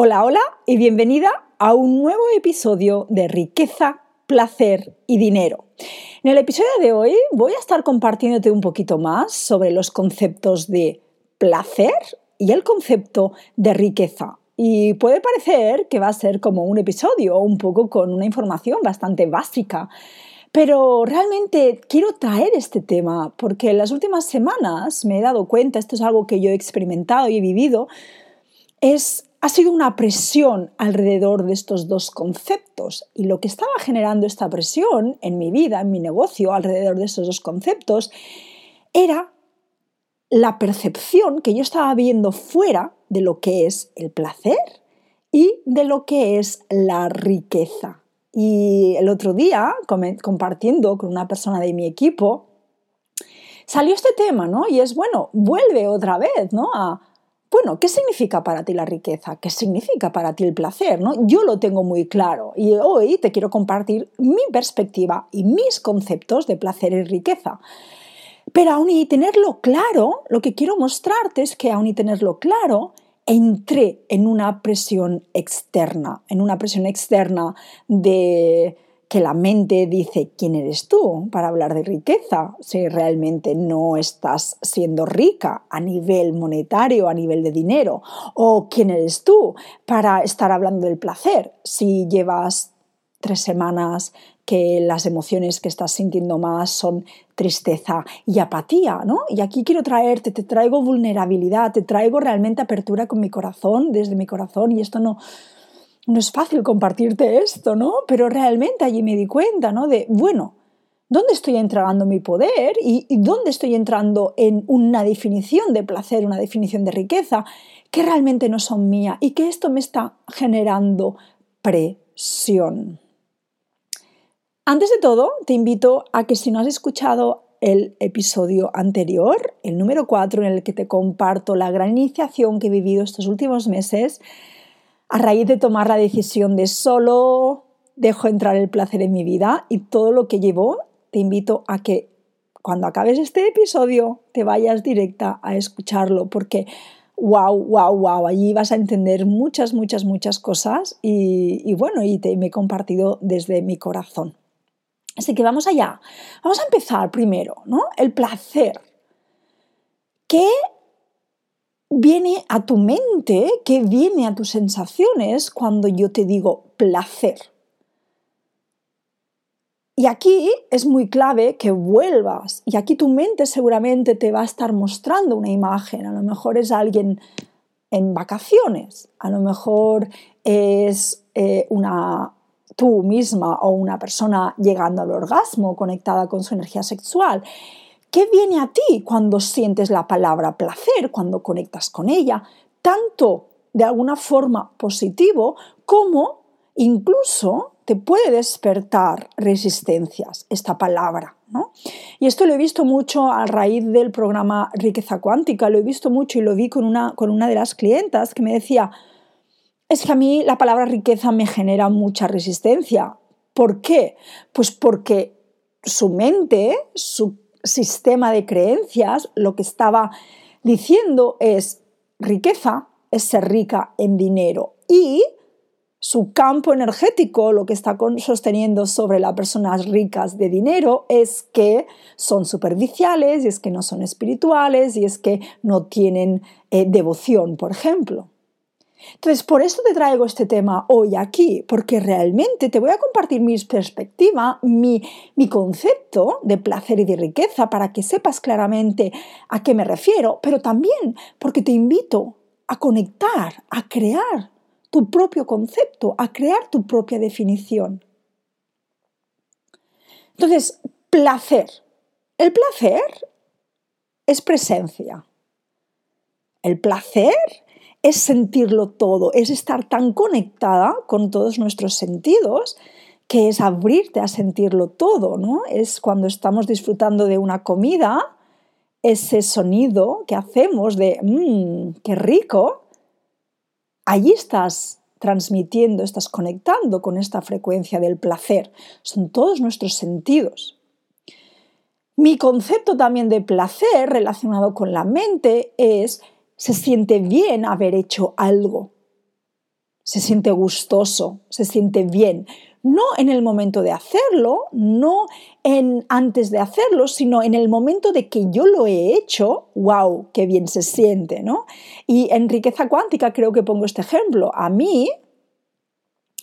Hola, hola y bienvenida a un nuevo episodio de Riqueza, Placer y Dinero. En el episodio de hoy voy a estar compartiéndote un poquito más sobre los conceptos de placer y el concepto de riqueza. Y puede parecer que va a ser como un episodio, un poco con una información bastante básica. Pero realmente quiero traer este tema porque en las últimas semanas me he dado cuenta, esto es algo que yo he experimentado y he vivido, es ha sido una presión alrededor de estos dos conceptos y lo que estaba generando esta presión en mi vida, en mi negocio, alrededor de estos dos conceptos, era la percepción que yo estaba viendo fuera de lo que es el placer y de lo que es la riqueza. Y el otro día, compartiendo con una persona de mi equipo, salió este tema, ¿no? Y es, bueno, vuelve otra vez, ¿no? A, bueno, ¿qué significa para ti la riqueza? ¿Qué significa para ti el placer? ¿no? Yo lo tengo muy claro y hoy te quiero compartir mi perspectiva y mis conceptos de placer y riqueza. Pero aún y tenerlo claro, lo que quiero mostrarte es que aún y tenerlo claro, entré en una presión externa, en una presión externa de que la mente dice quién eres tú para hablar de riqueza, si realmente no estás siendo rica a nivel monetario, a nivel de dinero, o quién eres tú para estar hablando del placer, si llevas tres semanas que las emociones que estás sintiendo más son tristeza y apatía, ¿no? Y aquí quiero traerte, te traigo vulnerabilidad, te traigo realmente apertura con mi corazón, desde mi corazón, y esto no, no es fácil compartirte esto, ¿no? Pero realmente allí me di cuenta, ¿no? De, bueno, ¿dónde estoy entregando mi poder y, dónde estoy entrando en una definición de placer, una definición de riqueza que realmente no son mía y que esto me está generando presión? Antes de todo, te invito a que si no has escuchado el episodio anterior, el número 4, en el que te comparto la gran iniciación que he vivido estos últimos meses, a raíz de tomar la decisión de solo dejo entrar el placer en mi vida y todo lo que llevo, te invito a que cuando acabes este episodio te vayas directa a escucharlo porque wow, wow, wow, allí vas a entender muchas, muchas, muchas cosas y, bueno, y te, me he compartido desde mi corazón. Así que vamos allá. Vamos a empezar primero, ¿no? El placer. ¿Qué viene a tu mente, qué viene a tus sensaciones cuando yo te digo placer. Y aquí es muy clave que vuelvas. Y aquí tu mente seguramente te va a estar mostrando una imagen. A lo mejor es alguien en vacaciones. A lo mejor es eh, una tú misma o una persona llegando al orgasmo conectada con su energía sexual. ¿Qué viene a ti cuando sientes la palabra placer, cuando conectas con ella? Tanto de alguna forma positivo como incluso te puede despertar resistencias esta palabra. ¿no? Y esto lo he visto mucho a raíz del programa Riqueza Cuántica, lo he visto mucho y lo vi con una, con una de las clientas que me decía, es que a mí la palabra riqueza me genera mucha resistencia. ¿Por qué? Pues porque su mente, su sistema de creencias lo que estaba diciendo es riqueza es ser rica en dinero y su campo energético lo que está sosteniendo sobre las personas ricas de dinero es que son superficiales y es que no son espirituales y es que no tienen eh, devoción, por ejemplo. Entonces, por eso te traigo este tema hoy aquí, porque realmente te voy a compartir mi perspectiva, mi, mi, concepto de placer y de riqueza para que sepas claramente a qué me refiero, pero también porque te invito a conectar, a crear tu propio concepto, a crear tu propia definición. Entonces, placer. El placer es presencia. El placer es sentirlo todo, es estar tan conectada con todos nuestros sentidos que es abrirte a sentirlo todo, ¿no? Es cuando estamos disfrutando de una comida, ese sonido que hacemos de mmm, qué rico, allí estás transmitiendo, estás conectando con esta frecuencia del placer. Son todos nuestros sentidos. Mi concepto también de placer relacionado con la mente es se siente bien haber hecho algo. se siente gustoso, se siente bien. No en el momento de hacerlo, no en antes de hacerlo, sino en el momento de que yo lo he hecho, wow, qué bien se siente, ¿no? Y en riqueza cuántica creo que pongo este ejemplo. A mí,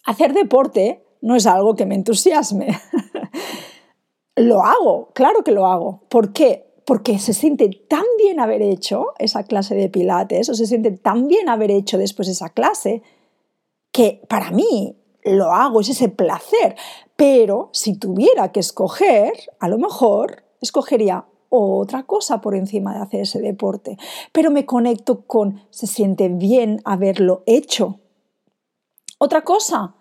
hacer deporte no es algo que me entusiasme. lo hago, claro que lo hago. ¿Por qué? Porque se siente tan bien haber hecho esa clase de pilates o se siente tan bien haber hecho después esa clase que para mí lo hago, es ese placer. Pero si tuviera que escoger, a lo mejor escogería otra cosa por encima de hacer ese deporte. Pero me conecto con, se siente bien haberlo hecho. Otra cosa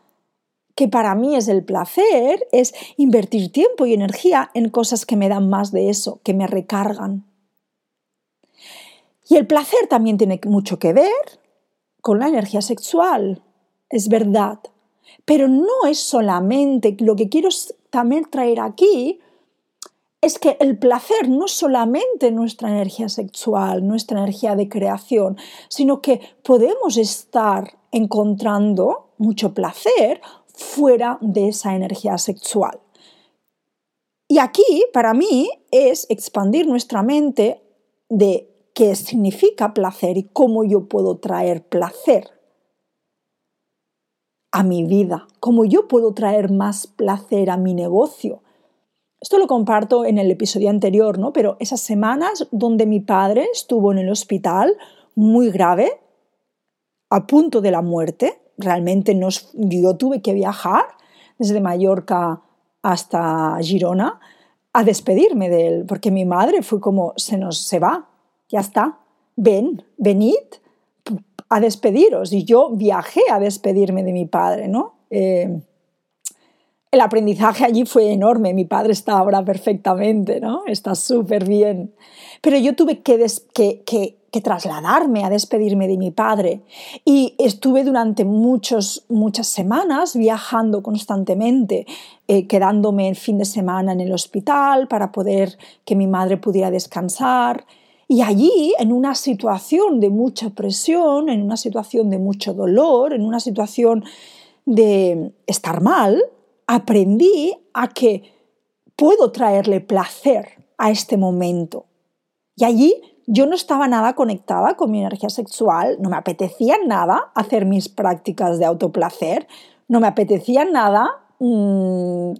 que para mí es el placer es invertir tiempo y energía en cosas que me dan más de eso, que me recargan. Y el placer también tiene mucho que ver con la energía sexual, es verdad. Pero no es solamente, lo que quiero también traer aquí es que el placer no es solamente nuestra energía sexual, nuestra energía de creación, sino que podemos estar encontrando mucho placer fuera de esa energía sexual. Y aquí, para mí, es expandir nuestra mente de qué significa placer y cómo yo puedo traer placer a mi vida, cómo yo puedo traer más placer a mi negocio. Esto lo comparto en el episodio anterior, ¿no? Pero esas semanas donde mi padre estuvo en el hospital muy grave, a punto de la muerte, realmente nos, yo tuve que viajar desde Mallorca hasta Girona a despedirme de él, porque mi madre fue como, se nos se va, ya está, ven, venid a despediros. Y yo viajé a despedirme de mi padre, ¿no? Eh, el aprendizaje allí fue enorme. Mi padre está ahora perfectamente, ¿no? Está súper bien. Pero yo tuve que, que, trasladarme a despedirme de mi padre. Y estuve durante muchos, muchas semanas viajando constantemente, eh, quedándome el fin de semana en el hospital para poder que mi madre pudiera descansar. Y allí, en una situación de mucha presión, en una situación de mucho dolor, en una situación de estar mal, aprendí a que puedo traerle placer a este momento. Y allí yo no estaba nada conectada con mi energía sexual, no me apetecía nada hacer mis prácticas de autoplacer, no me apetecía nada mm,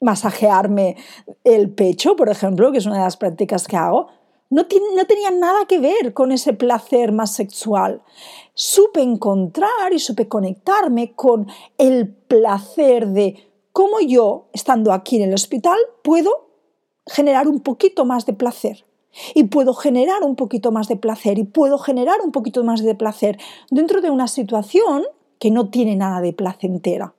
masajearme el pecho, por ejemplo, que es una de las prácticas que hago, no, no tenía nada que ver con ese placer más sexual. Supe encontrar y supe conectarme con el placer de cómo yo, estando aquí en el hospital, puedo generar un poquito más de placer. Y puedo generar un poquito más de placer y puedo generar un poquito más de placer dentro de una situación que no tiene nada de placentera.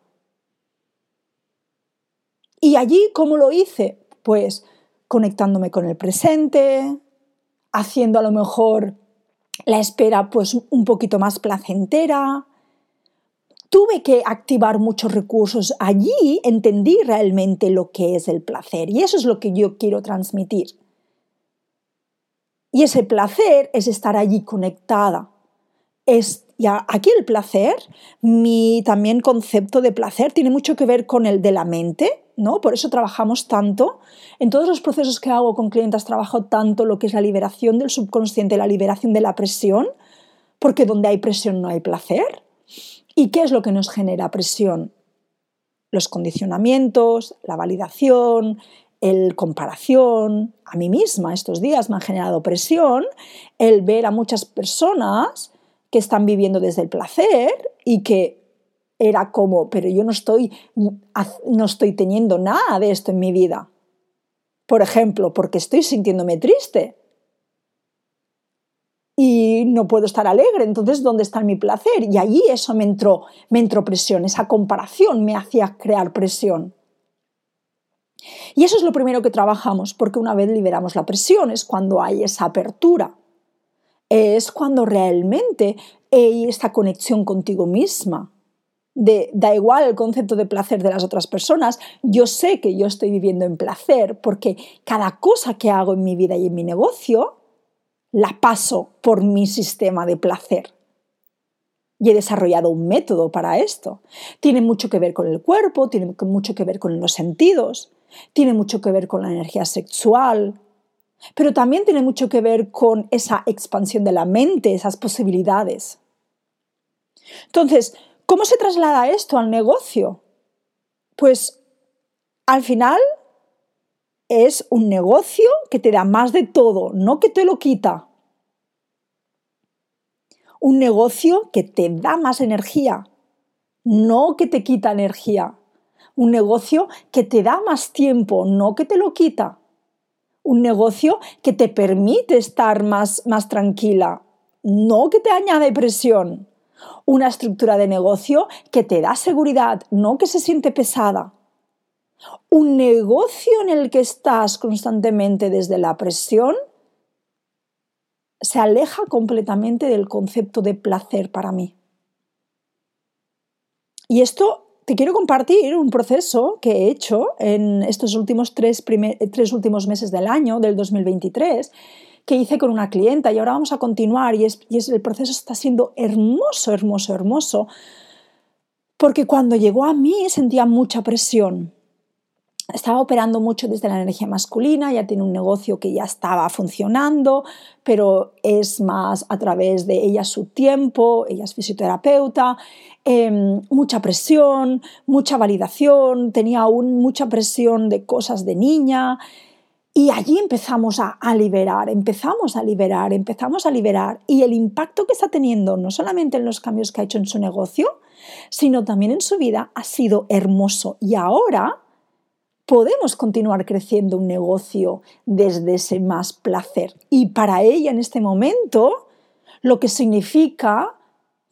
Y allí, ¿cómo lo hice? Pues conectándome con el presente, haciendo a lo mejor la espera pues un poquito más placentera. Tuve que activar muchos recursos. Allí entendí realmente lo que es el placer y eso es lo que yo quiero transmitir. Y ese placer es estar allí conectada. Es ya aquí el placer, mi también concepto de placer tiene mucho que ver con el de la mente, ¿no? Por eso trabajamos tanto. En todos los procesos que hago con clientes trabajo tanto lo que es la liberación del subconsciente, la liberación de la presión, porque donde hay presión no hay placer. ¿Y qué es lo que nos genera presión? Los condicionamientos, la validación, el comparación. A mí misma estos días me ha generado presión el ver a muchas personas que están viviendo desde el placer y que era como, pero yo no estoy, no estoy teniendo nada de esto en mi vida. Por ejemplo, porque estoy sintiéndome triste y no puedo estar alegre, entonces ¿dónde está mi placer? Y allí eso me entró, me entró presión, esa comparación me hacía crear presión. Y eso es lo primero que trabajamos, porque una vez liberamos la presión es cuando hay esa apertura, es cuando realmente hay esta conexión contigo misma, da igual el concepto de placer de las otras personas, yo sé que yo estoy viviendo en placer porque cada cosa que hago en mi vida y en mi negocio la paso por mi sistema de placer. y he desarrollado un método para esto. Tiene mucho que ver con el cuerpo, tiene mucho que ver con los sentidos, tiene mucho que ver con la energía sexual, pero también tiene mucho que ver con esa expansión de la mente, esas posibilidades. Entonces, ¿cómo se traslada esto al negocio? Pues al final es un negocio que te da más de todo, no que te lo quita. Un negocio que te da más energía, no que te quita energía. Un negocio que te da más tiempo, no que te lo quita. Un negocio que te permite estar más, más tranquila, no que te añade presión. Una estructura de negocio que te da seguridad, no que se siente pesada un negocio en el que estás constantemente desde la presión se aleja completamente del concepto de placer para mí. Y esto te quiero compartir un proceso que he hecho en estos últimos tres, tres, últimos meses del año, del 2023, que hice con una clienta y ahora vamos a continuar y, y es, el proceso está siendo hermoso, hermoso, hermoso, porque cuando llegó a mí sentía mucha presión, estaba operando mucho desde la energía masculina, ya tiene un negocio que ya estaba funcionando, pero es más a través de ella su tiempo, ella es fisioterapeuta, em, mucha presión, mucha validación, tenía aún mucha presión de cosas de niña. Y allí empezamos a, a, liberar, empezamos a liberar, empezamos a liberar. Y el impacto que está teniendo, no solamente en los cambios que ha hecho en su negocio, sino también en su vida, ha sido hermoso. Y ahora podemos continuar creciendo un negocio desde ese más placer. Y para ella en este momento, lo que significa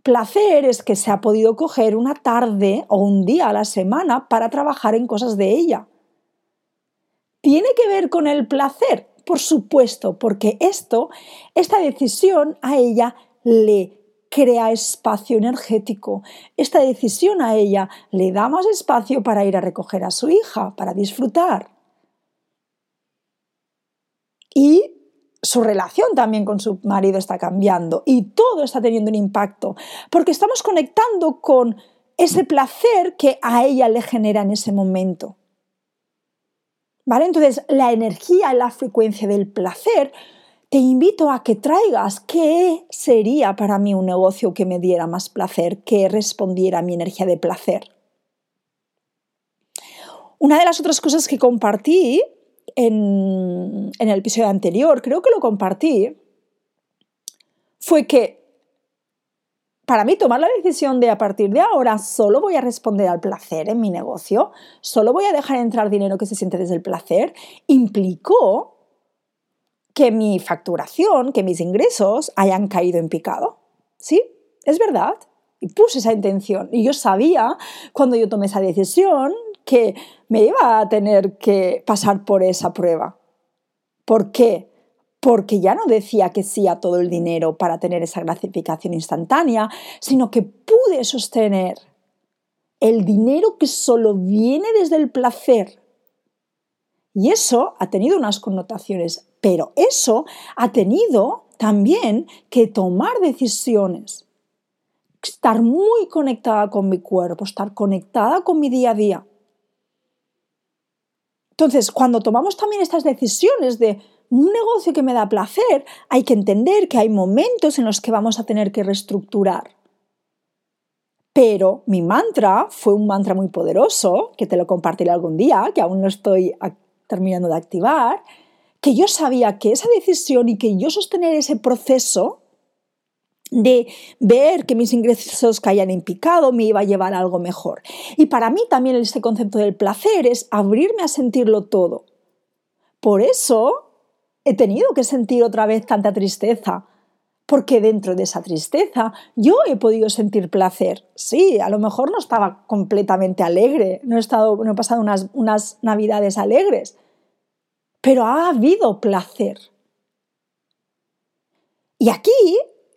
placer es que se ha podido coger una tarde o un día a la semana para trabajar en cosas de ella. ¿Tiene que ver con el placer? Por supuesto, porque esto, esta decisión a ella le crea espacio energético. Esta decisión a ella le da más espacio para ir a recoger a su hija, para disfrutar. Y su relación también con su marido está cambiando y todo está teniendo un impacto, porque estamos conectando con ese placer que a ella le genera en ese momento. ¿Vale? Entonces, la energía, la frecuencia del placer te invito a que traigas qué sería para mí un negocio que me diera más placer, que respondiera a mi energía de placer. Una de las otras cosas que compartí en, el episodio anterior, creo que lo compartí, fue que para mí tomar la decisión de a partir de ahora solo voy a responder al placer en mi negocio, solo voy a dejar entrar dinero que se siente desde el placer, implicó que mi facturación, que mis ingresos hayan caído en picado. ¿Sí? Es verdad. Y puse esa intención. Y yo sabía, cuando yo tomé esa decisión, que me iba a tener que pasar por esa prueba. ¿Por qué? Porque ya no decía que sí a todo el dinero para tener esa gratificación instantánea, sino que pude sostener el dinero que solo viene desde el placer. Y eso ha tenido unas connotaciones pero eso ha tenido también que tomar decisiones, estar muy conectada con mi cuerpo, estar conectada con mi día a día. Entonces, cuando tomamos también estas decisiones de un negocio que me da placer, hay que entender que hay momentos en los que vamos a tener que reestructurar. Pero mi mantra fue un mantra muy poderoso, que te lo compartiré algún día, que aún no estoy terminando de activar, que yo sabía que esa decisión y que yo sostener ese proceso de ver que mis ingresos caían en picado me iba a llevar a algo mejor. Y para mí también este concepto del placer es abrirme a sentirlo todo. Por eso he tenido que sentir otra vez tanta tristeza, porque dentro de esa tristeza yo he podido sentir placer. Sí, a lo mejor no estaba completamente alegre, no he, estado, no he pasado unas, unas navidades alegres, pero ha habido placer. Y aquí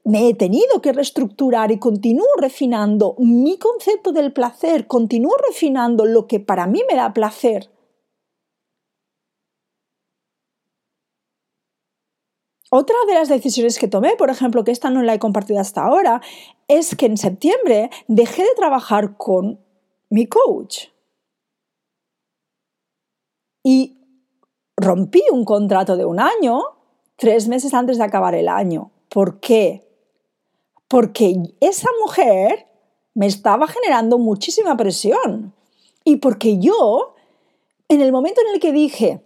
me he tenido que reestructurar y continúo refinando mi concepto del placer, continúo refinando lo que para mí me da placer. Otra de las decisiones que tomé, por ejemplo, que esta no la he compartido hasta ahora, es que en septiembre dejé de trabajar con mi coach. Y rompí un contrato de un año tres meses antes de acabar el año. ¿Por qué? Porque esa mujer me estaba generando muchísima presión. Y porque yo, en el momento en el que dije,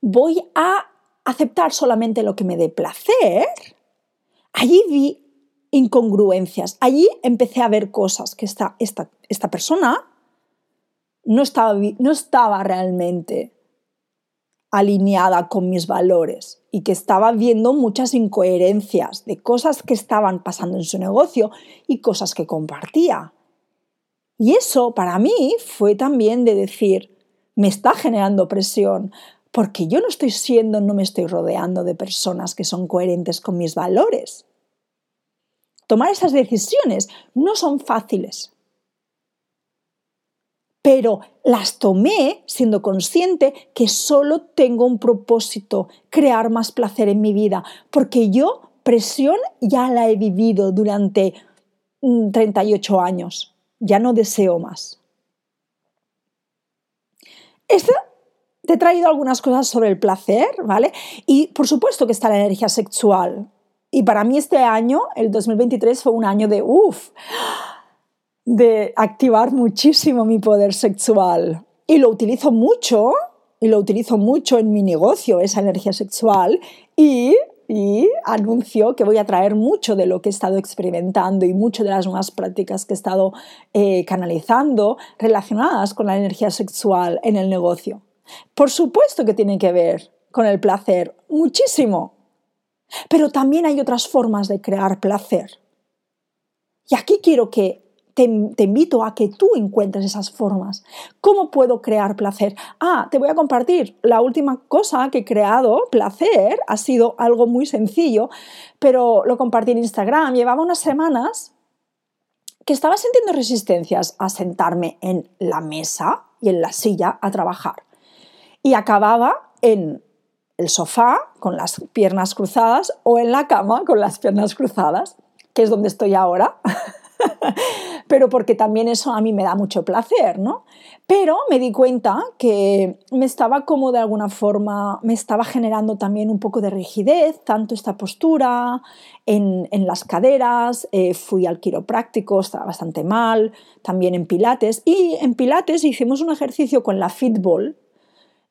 voy a aceptar solamente lo que me dé placer, allí vi incongruencias. Allí empecé a ver cosas que esta, esta, esta persona no estaba, no estaba realmente alineada con mis valores y que estaba viendo muchas incoherencias de cosas que estaban pasando en su negocio y cosas que compartía. Y eso para mí fue también de decir, me está generando presión, porque yo no estoy siendo, no me estoy rodeando de personas que son coherentes con mis valores. Tomar esas decisiones no son fáciles, pero las tomé siendo consciente que solo tengo un propósito, crear más placer en mi vida, porque yo presión ya la he vivido durante 38 mm, años, ya no deseo más. Esta te he traído algunas cosas sobre el placer, ¿vale? Y por supuesto que está la energía sexual. Y para mí este año, el 2023, fue un año de, uff, de activar muchísimo mi poder sexual. Y lo utilizo mucho, y lo utilizo mucho en mi negocio, esa energía sexual, y, anuncio que voy a traer mucho de lo que he estado experimentando y mucho de las nuevas prácticas que he estado eh, canalizando relacionadas con la energía sexual en el negocio. Por supuesto que tiene que ver con el placer, muchísimo. Pero también hay otras formas de crear placer. Y aquí quiero que te, invito a que tú encuentres esas formas. ¿Cómo puedo crear placer? Ah, te voy a compartir. La última cosa que he creado, placer, ha sido algo muy sencillo, pero lo compartí en Instagram. Llevaba unas semanas que estaba sintiendo resistencias a sentarme en la mesa y en la silla a trabajar. Y acababa en el sofá con las piernas cruzadas o en la cama con las piernas cruzadas, que es donde estoy ahora. pero porque también eso a mí me da mucho placer, ¿no? Pero me di cuenta que me estaba como de alguna forma, me estaba generando también un poco de rigidez, tanto esta postura en, las caderas, eh, fui al quiropráctico, estaba bastante mal, también en pilates, y en pilates hicimos un ejercicio con la fitball,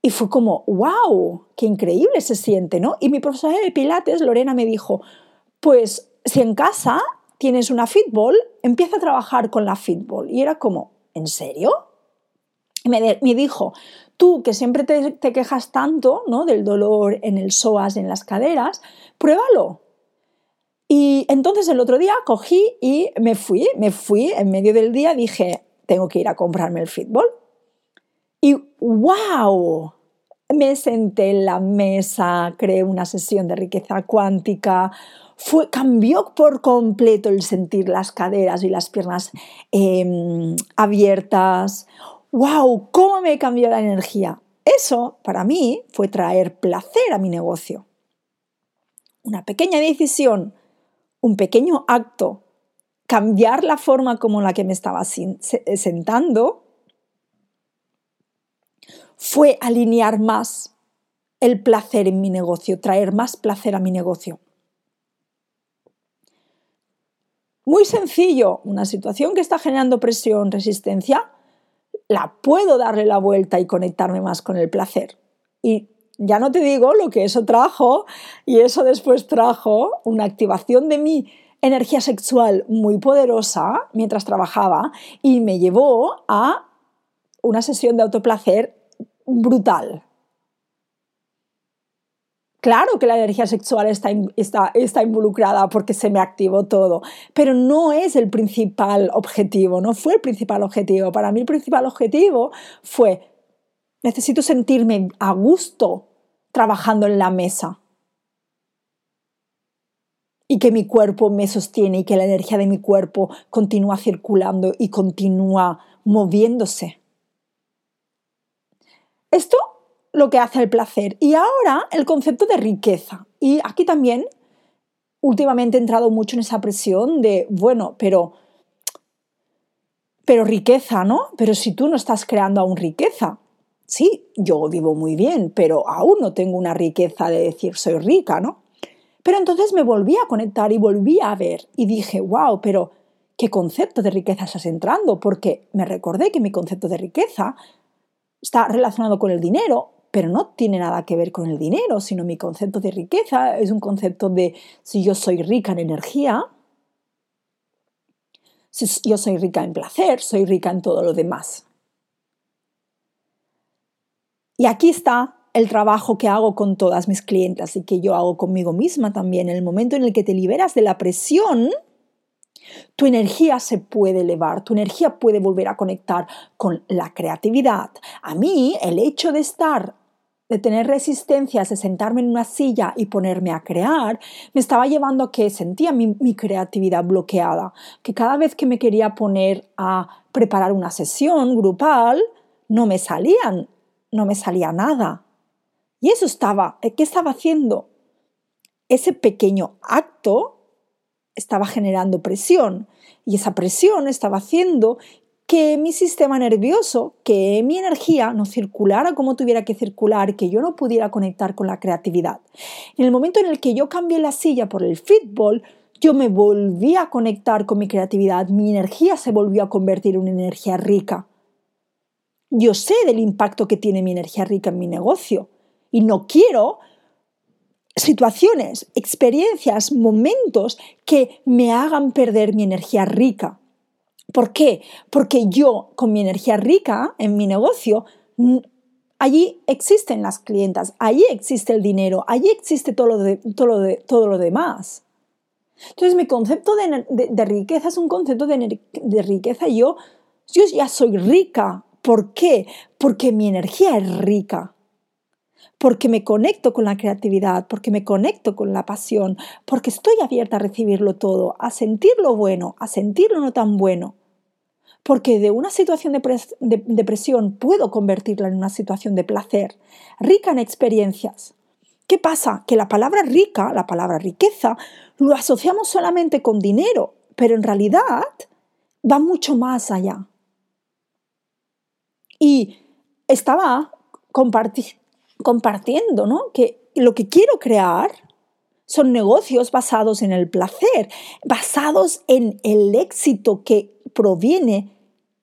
y fue como, wow, qué increíble se siente, ¿no? Y mi profesora de Pilates, Lorena, me dijo, pues si en casa tienes una fitball, empieza a trabajar con la fitball. Y era como, ¿en serio? me, dijo, tú que siempre te, te, quejas tanto ¿no? del dolor en el psoas, en las caderas, pruébalo. Y entonces el otro día cogí y me fui, me fui en medio del día, dije, tengo que ir a comprarme el fitball. Y wow, me senté en la mesa, creé una sesión de riqueza cuántica, fue, cambió por completo el sentir las caderas y las piernas em, abiertas. ¡Wow! ¿Cómo me cambió la energía? Eso, para mí, fue traer placer a mi negocio. Una pequeña decisión, un pequeño acto, cambiar la forma como la que me estaba sentando, fue alinear más el placer en mi negocio, traer más placer a mi negocio. Muy sencillo, una situación que está generando presión, resistencia, la puedo darle la vuelta y conectarme más con el placer. Y ya no te digo lo que eso trajo, y eso después trajo una activación de mi energía sexual muy poderosa mientras trabajaba y me llevó a una sesión de autoplacer brutal. Claro que la energía sexual está, está, involucrada porque se me activó todo, pero no es el principal objetivo, no fue el principal objetivo. Para mí el principal objetivo fue, necesito sentirme a gusto trabajando en la mesa y que mi cuerpo me sostiene y que la energía de mi cuerpo continúa circulando y continúa moviéndose. Esto lo que hace el placer. Y ahora el concepto de riqueza. Y aquí también, últimamente he entrado mucho en esa presión de, bueno, pero, pero riqueza, ¿no? Pero si tú no estás creando aún riqueza, sí, yo vivo muy bien, pero aún no tengo una riqueza de decir soy rica, ¿no? Pero entonces me volví a conectar y volví a ver y dije, wow, pero ¿qué concepto de riqueza estás entrando? Porque me recordé que mi concepto de riqueza está relacionado con el dinero, pero no tiene nada que ver con el dinero, sino mi concepto de riqueza es un concepto de si yo soy rica en energía, si yo soy rica en placer, soy rica en todo lo demás. Y aquí está el trabajo que hago con todas mis clientes y que yo hago conmigo misma también. En el momento en el que te liberas de la presión, tu energía se puede elevar, tu energía puede volver a conectar con la creatividad. A mí, el hecho de estar de tener resistencias, de sentarme en una silla y ponerme a crear, me estaba llevando a que sentía mi, mi, creatividad bloqueada, que cada vez que me quería poner a preparar una sesión grupal, no me salían, no me salía nada. Y eso estaba, ¿qué estaba haciendo? Ese pequeño acto estaba generando presión y esa presión estaba haciendo que mi sistema nervioso, que mi energía no circulara como tuviera que circular, que yo no pudiera conectar con la creatividad. En el momento en el que yo cambié la silla por el fútbol, yo me volví a conectar con mi creatividad, mi energía se volvió a convertir en una energía rica. Yo sé del impacto que tiene mi energía rica en mi negocio y no quiero situaciones, experiencias, momentos que me hagan perder mi energía rica. ¿Por qué? Porque yo con mi energía rica en mi negocio, allí existen las clientas, allí existe el dinero, allí existe todo lo, demás. Entonces mi concepto de, riqueza es un concepto de, riqueza. Yo, yo ya soy rica. ¿Por qué? Porque mi energía es rica porque me conecto con la creatividad, porque me conecto con la pasión, porque estoy abierta a recibirlo todo, a sentir lo bueno, a sentir lo no tan bueno. Porque de una situación de, depresión puedo convertirla en una situación de placer, rica en experiencias. ¿Qué pasa? Que la palabra rica, la palabra riqueza, lo asociamos solamente con dinero, pero en realidad va mucho más allá. Y estaba compartiendo ¿no? Que lo que quiero crear son negocios basados en el placer, basados en el éxito que proviene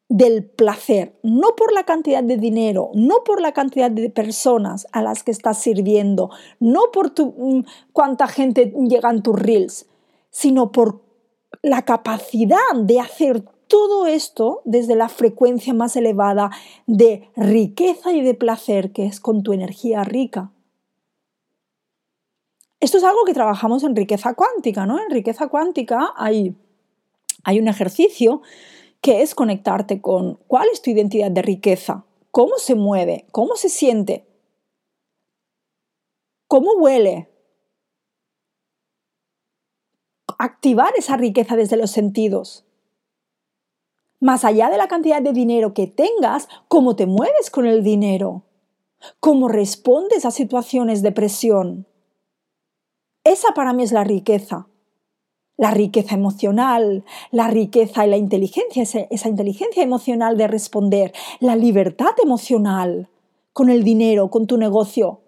del placer, no por la cantidad de dinero, no por la cantidad de personas a las que estás sirviendo, no por tu, mm, cuánta gente llega en tus reels, sino por la capacidad de hacer todo esto desde la frecuencia más elevada de riqueza y de placer que es con tu energía rica. Esto es algo que trabajamos en riqueza cuántica, ¿no? En riqueza cuántica hay, hay un ejercicio que es conectarte con cuál es tu identidad de riqueza, cómo se mueve, cómo se siente, cómo huele. Activar esa riqueza desde los sentidos más allá de la cantidad de dinero que tengas, cómo te mueves con el dinero, cómo respondes a situaciones de presión. Esa para mí es la riqueza. La riqueza emocional, la riqueza y la inteligencia, esa inteligencia emocional de responder, la libertad emocional con el dinero, con tu negocio.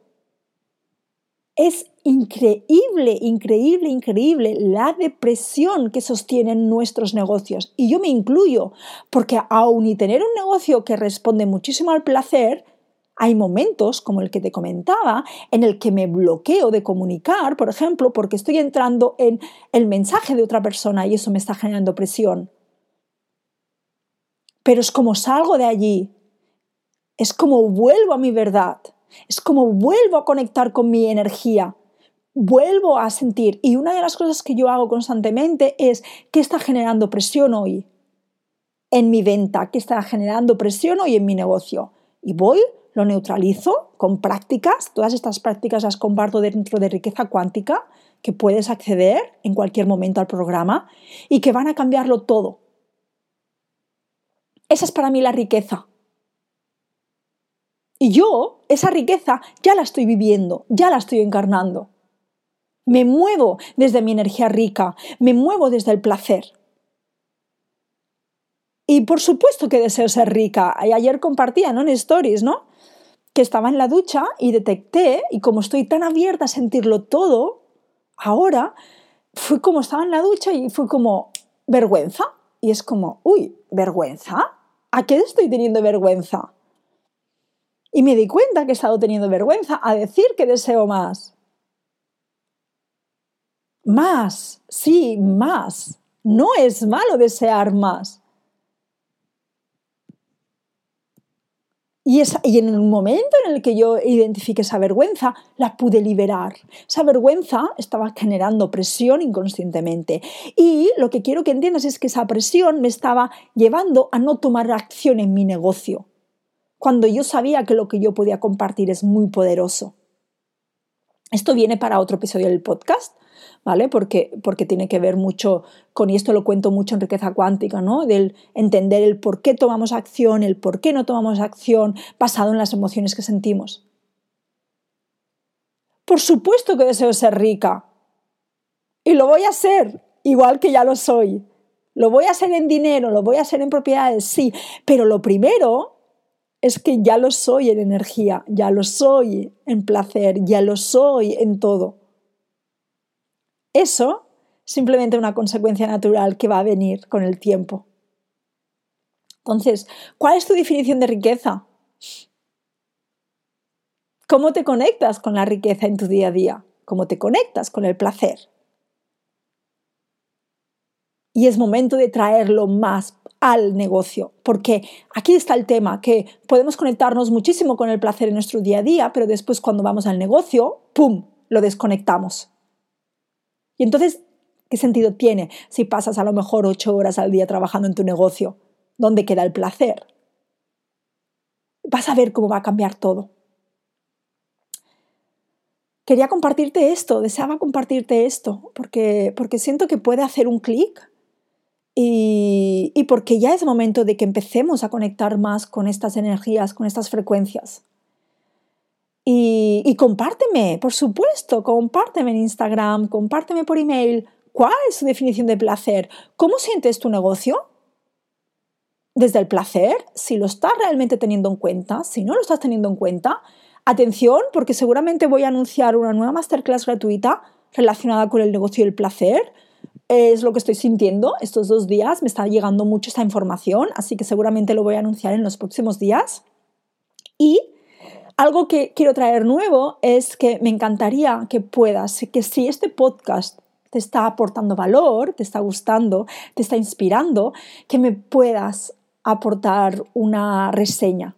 Es increíble, increíble, increíble la depresión que sostienen nuestros negocios. Y yo me incluyo, porque aun y tener un negocio que responde muchísimo al placer, hay momentos, como el que te comentaba, en el que me bloqueo de comunicar, por ejemplo, porque estoy entrando en el mensaje de otra persona y eso me está generando presión. Pero es como salgo de allí, es como vuelvo a mi verdad, es como vuelvo a conectar con mi energía, vuelvo a sentir. Y una de las cosas que yo hago constantemente es, ¿qué está generando presión hoy en mi venta? ¿Qué está generando presión hoy en mi negocio? Y voy, lo neutralizo con prácticas. Todas estas prácticas las comparto dentro de riqueza cuántica, que puedes acceder en cualquier momento al programa y que van a cambiarlo todo. Esa es para mí la riqueza. Y yo, esa riqueza, ya la estoy viviendo, ya la estoy encarnando. Me muevo desde mi energía rica, me muevo desde el placer. Y por supuesto que deseo ser rica. Ayer compartía ¿no? en stories, ¿no? Que estaba en la ducha y detecté, y como estoy tan abierta a sentirlo todo, ahora fui como estaba en la ducha y fui como vergüenza. Y es como, uy, vergüenza. ¿A qué estoy teniendo vergüenza? Y me di cuenta que he estado teniendo vergüenza a decir que deseo más. Más, sí, más. No es malo desear más. Y, en el momento en el que yo identifiqué esa vergüenza, la pude liberar. Esa vergüenza estaba generando presión inconscientemente. Y lo que quiero que entiendas es que esa presión me estaba llevando a no tomar acción en mi negocio, cuando yo sabía que lo que yo podía compartir es muy poderoso. Esto viene para otro episodio del podcast, ¿vale? Porque, tiene que ver mucho con, y esto lo cuento mucho en riqueza cuántica, ¿no? Del entender el por qué tomamos acción, el por qué no tomamos acción, basado en las emociones que sentimos. Por supuesto que deseo ser rica. Y lo voy a ser, igual que ya lo soy. Lo voy a ser en dinero, lo voy a ser en propiedades, sí. Pero lo primero es que ya lo soy en energía, ya lo soy en placer, ya lo soy en todo. Eso simplemente una consecuencia natural que va a venir con el tiempo. Entonces, ¿cuál es tu definición de riqueza? ¿Cómo te conectas con la riqueza en tu día a día? ¿Cómo te conectas con el placer? Y es momento de traerlo más al negocio, porque aquí está el tema, que podemos conectarnos muchísimo con el placer en nuestro día a día, pero después cuando vamos al negocio, ¡pum!, lo desconectamos. Y entonces, ¿qué sentido tiene si pasas a lo mejor ocho horas al día trabajando en tu negocio? ¿Dónde queda el placer? Vas a ver cómo va a cambiar todo. Quería compartirte esto, deseaba compartirte esto, porque, porque siento que puede hacer un clic y, y, porque ya es momento de que empecemos a conectar más con estas energías, con estas frecuencias. Y, compárteme, por supuesto, compárteme en Instagram, compárteme por email. ¿Cuál es su definición de placer? ¿Cómo sientes tu negocio? Desde el placer, si lo estás realmente teniendo en cuenta, si no lo estás teniendo en cuenta, atención, porque seguramente voy a anunciar una nueva masterclass gratuita relacionada con el negocio y el placer. Es lo que estoy sintiendo estos dos días, me está llegando mucho esta información, así que seguramente lo voy a anunciar en los próximos días. Y algo que quiero traer nuevo es que me encantaría que puedas, que si este podcast te está aportando valor, te está gustando, te está inspirando, que me puedas aportar una reseña,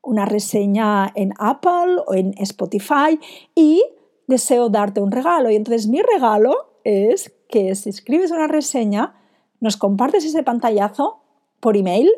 una reseña en Apple o en Spotify y deseo darte un regalo. Y entonces mi regalo es que si escribes una reseña, nos compartes ese pantallazo por email,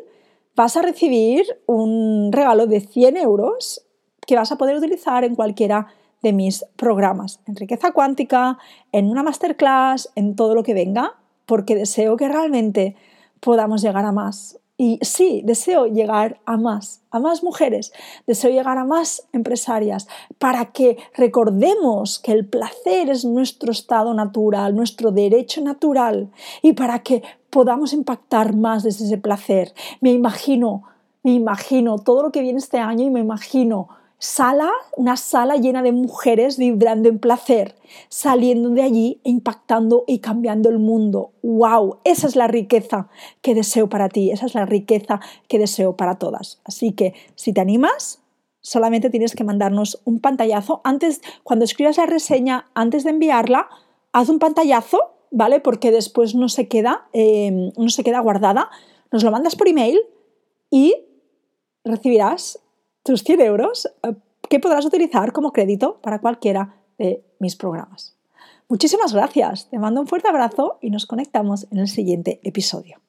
vas a recibir un regalo de 100 euros que vas a poder utilizar en cualquiera de mis programas, en riqueza cuántica, en una masterclass, en todo lo que venga, porque deseo que realmente podamos llegar a más. Y sí, deseo llegar a más, a más mujeres, deseo llegar a más empresarias, para que recordemos que el placer es nuestro estado natural, nuestro derecho natural, y para que podamos impactar más desde ese placer. Me imagino, me imagino todo lo que viene este año y me imagino sala, una sala llena de mujeres vibrando en placer, saliendo de allí e impactando y cambiando el mundo. ¡Wow! Esa es la riqueza que deseo para ti, esa es la riqueza que deseo para todas. Así que si te animas, solamente tienes que mandarnos un pantallazo. Antes, cuando escribas la reseña, antes de enviarla, haz un pantallazo, ¿vale? Porque después no se queda, eh, no se queda guardada. Nos lo mandas por email y recibirás tus 100 euros eh, que podrás utilizar como crédito para cualquiera de mis programas. Muchísimas gracias, te mando un fuerte abrazo y nos conectamos en el siguiente episodio.